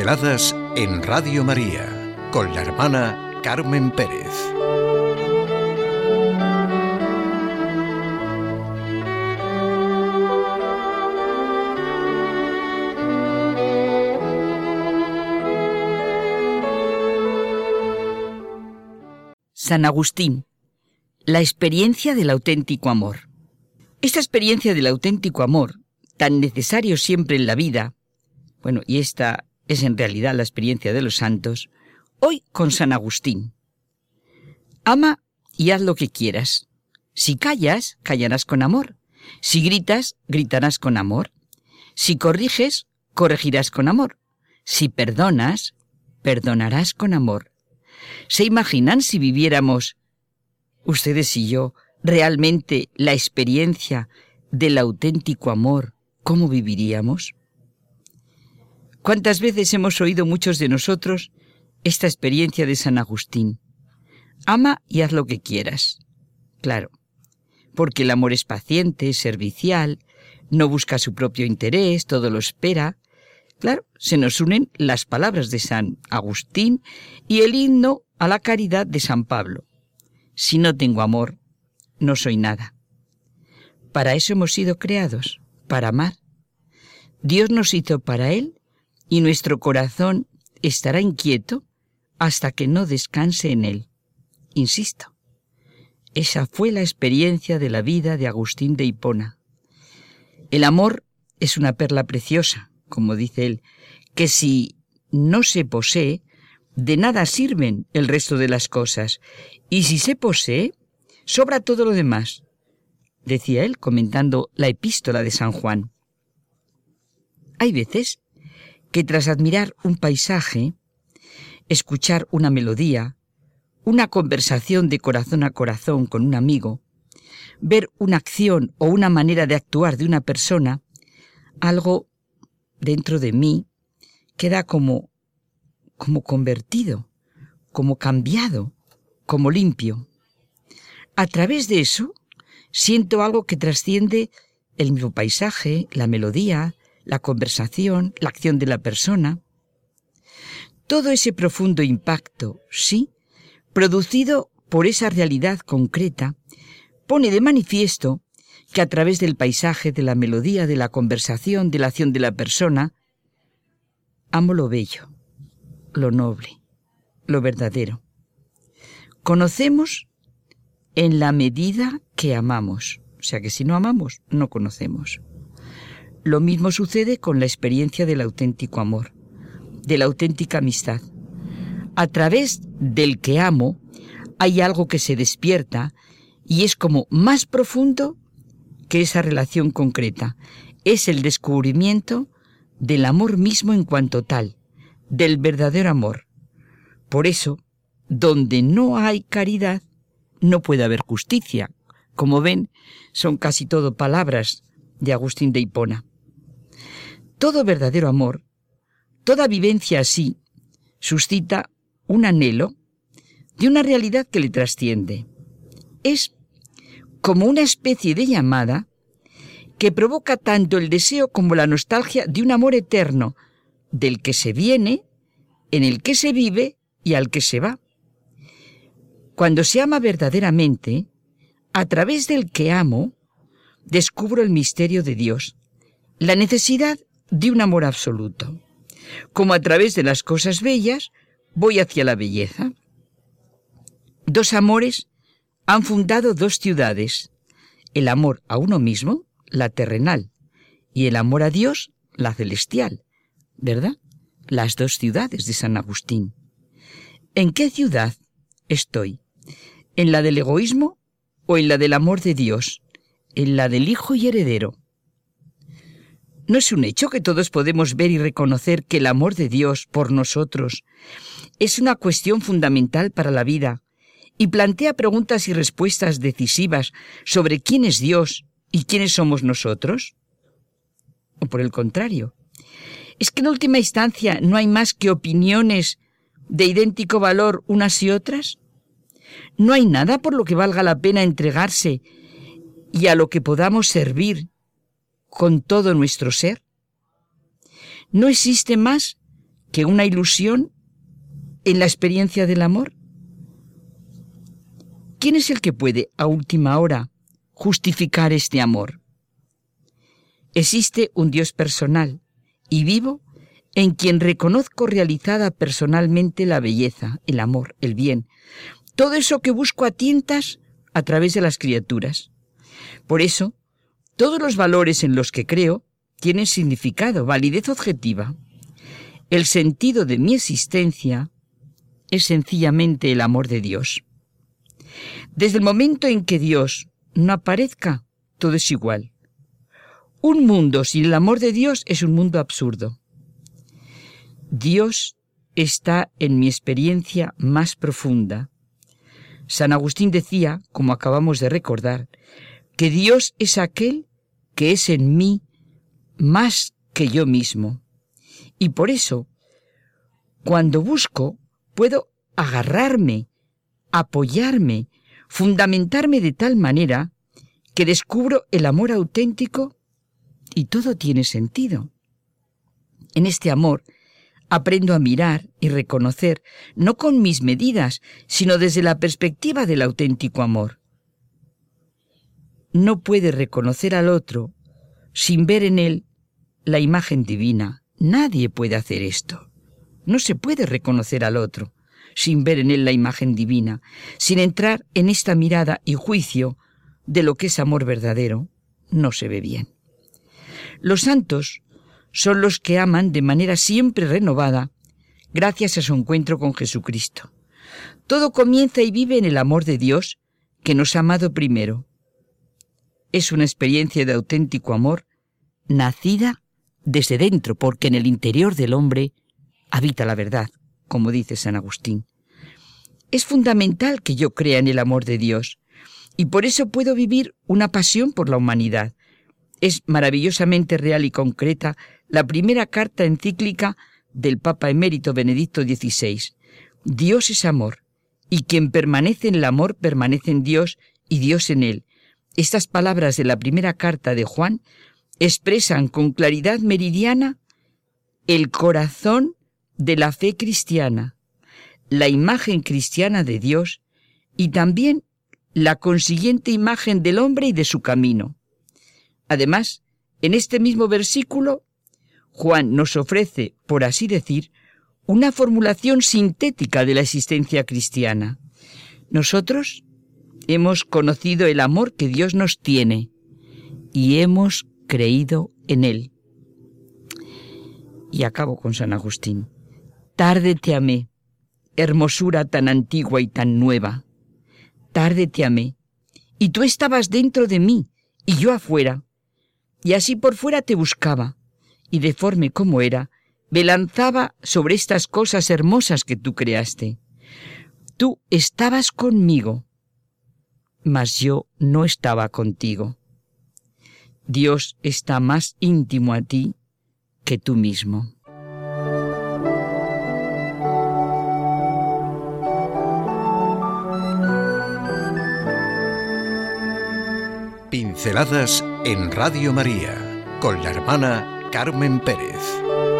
En Radio María con la hermana Carmen Pérez. San Agustín, la experiencia del auténtico amor. Esta experiencia del auténtico amor, tan necesario siempre en la vida, bueno, y esta es en realidad la experiencia de los santos, hoy con San Agustín. Ama y haz lo que quieras. Si callas, callarás con amor. Si gritas, gritarás con amor. Si corriges, corregirás con amor. Si perdonas, perdonarás con amor. ¿Se imaginan si viviéramos, ustedes y yo, realmente la experiencia del auténtico amor, cómo viviríamos? ¿Cuántas veces hemos oído muchos de nosotros esta experiencia de San Agustín? Ama y haz lo que quieras. Claro, porque el amor es paciente, servicial, no busca su propio interés, todo lo espera. Claro, se nos unen las palabras de San Agustín y el himno a la caridad de San Pablo. Si no tengo amor, no soy nada. Para eso hemos sido creados, para amar. Dios nos hizo para Él y nuestro corazón estará inquieto hasta que no descanse en él. Insisto, esa fue la experiencia de la vida de Agustín de Hipona. El amor es una perla preciosa, como dice él, que si no se posee, de nada sirven el resto de las cosas, y si se posee, sobra todo lo demás, decía él comentando la epístola de San Juan. Hay veces que tras admirar un paisaje, escuchar una melodía, una conversación de corazón a corazón con un amigo, ver una acción o una manera de actuar de una persona, algo dentro de mí queda como como convertido, como cambiado, como limpio. A través de eso siento algo que trasciende el mismo paisaje, la melodía, la conversación, la acción de la persona. Todo ese profundo impacto, sí, producido por esa realidad concreta, pone de manifiesto que a través del paisaje, de la melodía, de la conversación, de la acción de la persona, amo lo bello, lo noble, lo verdadero. Conocemos en la medida que amamos. O sea que si no amamos, no conocemos. Lo mismo sucede con la experiencia del auténtico amor, de la auténtica amistad. A través del que amo hay algo que se despierta y es como más profundo que esa relación concreta. Es el descubrimiento del amor mismo en cuanto tal, del verdadero amor. Por eso, donde no hay caridad, no puede haber justicia. Como ven, son casi todo palabras de Agustín de Hipona. Todo verdadero amor, toda vivencia así, suscita un anhelo de una realidad que le trasciende. Es como una especie de llamada que provoca tanto el deseo como la nostalgia de un amor eterno, del que se viene, en el que se vive y al que se va. Cuando se ama verdaderamente, a través del que amo, descubro el misterio de Dios, la necesidad de un amor absoluto. Como a través de las cosas bellas voy hacia la belleza. Dos amores han fundado dos ciudades, el amor a uno mismo, la terrenal, y el amor a Dios, la celestial, ¿verdad? Las dos ciudades de San Agustín. ¿En qué ciudad estoy? ¿En la del egoísmo o en la del amor de Dios? ¿En la del Hijo y Heredero? ¿No es un hecho que todos podemos ver y reconocer que el amor de Dios por nosotros es una cuestión fundamental para la vida y plantea preguntas y respuestas decisivas sobre quién es Dios y quiénes somos nosotros? ¿O por el contrario? ¿Es que en última instancia no hay más que opiniones de idéntico valor unas y otras? ¿No hay nada por lo que valga la pena entregarse y a lo que podamos servir con todo nuestro ser? ¿No existe más que una ilusión en la experiencia del amor? ¿Quién es el que puede, a última hora, justificar este amor? Existe un Dios personal y vivo en quien reconozco realizada personalmente la belleza, el amor, el bien, todo eso que busco a tientas a través de las criaturas. Por eso, todos los valores en los que creo tienen significado, validez objetiva. El sentido de mi existencia es sencillamente el amor de Dios. Desde el momento en que Dios no aparezca, todo es igual. Un mundo sin el amor de Dios es un mundo absurdo. Dios está en mi experiencia más profunda. San Agustín decía, como acabamos de recordar, que Dios es aquel que es en mí más que yo mismo. Y por eso, cuando busco, puedo agarrarme, apoyarme, fundamentarme de tal manera que descubro el amor auténtico y todo tiene sentido. En este amor aprendo a mirar y reconocer, no con mis medidas, sino desde la perspectiva del auténtico amor. No puede reconocer al otro sin ver en él la imagen divina. Nadie puede hacer esto. No se puede reconocer al otro sin ver en él la imagen divina, sin entrar en esta mirada y juicio de lo que es amor verdadero, no se ve bien. Los santos son los que aman de manera siempre renovada, gracias a su encuentro con Jesucristo. Todo comienza y vive en el amor de Dios, que nos ha amado primero. Es una experiencia de auténtico amor, nacida desde dentro, porque en el interior del hombre habita la verdad, como dice San Agustín. Es fundamental que yo crea en el amor de Dios, y por eso puedo vivir una pasión por la humanidad. Es maravillosamente real y concreta la primera carta encíclica del Papa emérito Benedicto XVI. Dios es amor, y quien permanece en el amor permanece en Dios y Dios en él. Estas palabras de la primera carta de Juan expresan con claridad meridiana el corazón de la fe cristiana, la imagen cristiana de Dios y también la consiguiente imagen del hombre y de su camino. Además, en este mismo versículo, Juan nos ofrece, por así decir, una formulación sintética de la existencia cristiana. Nosotros hemos conocido el amor que Dios nos tiene y hemos creído en él. Y acabo con San Agustín. Tarde te amé, hermosura tan antigua y tan nueva. Tarde te amé, y tú estabas dentro de mí y yo afuera, y así por fuera te buscaba, y deforme como era, me lanzaba sobre estas cosas hermosas que tú creaste. Tú estabas conmigo, mas yo no estaba contigo. Dios está más íntimo a ti que tú mismo. Pinceladas en Radio María con la hermana Carmen Pérez.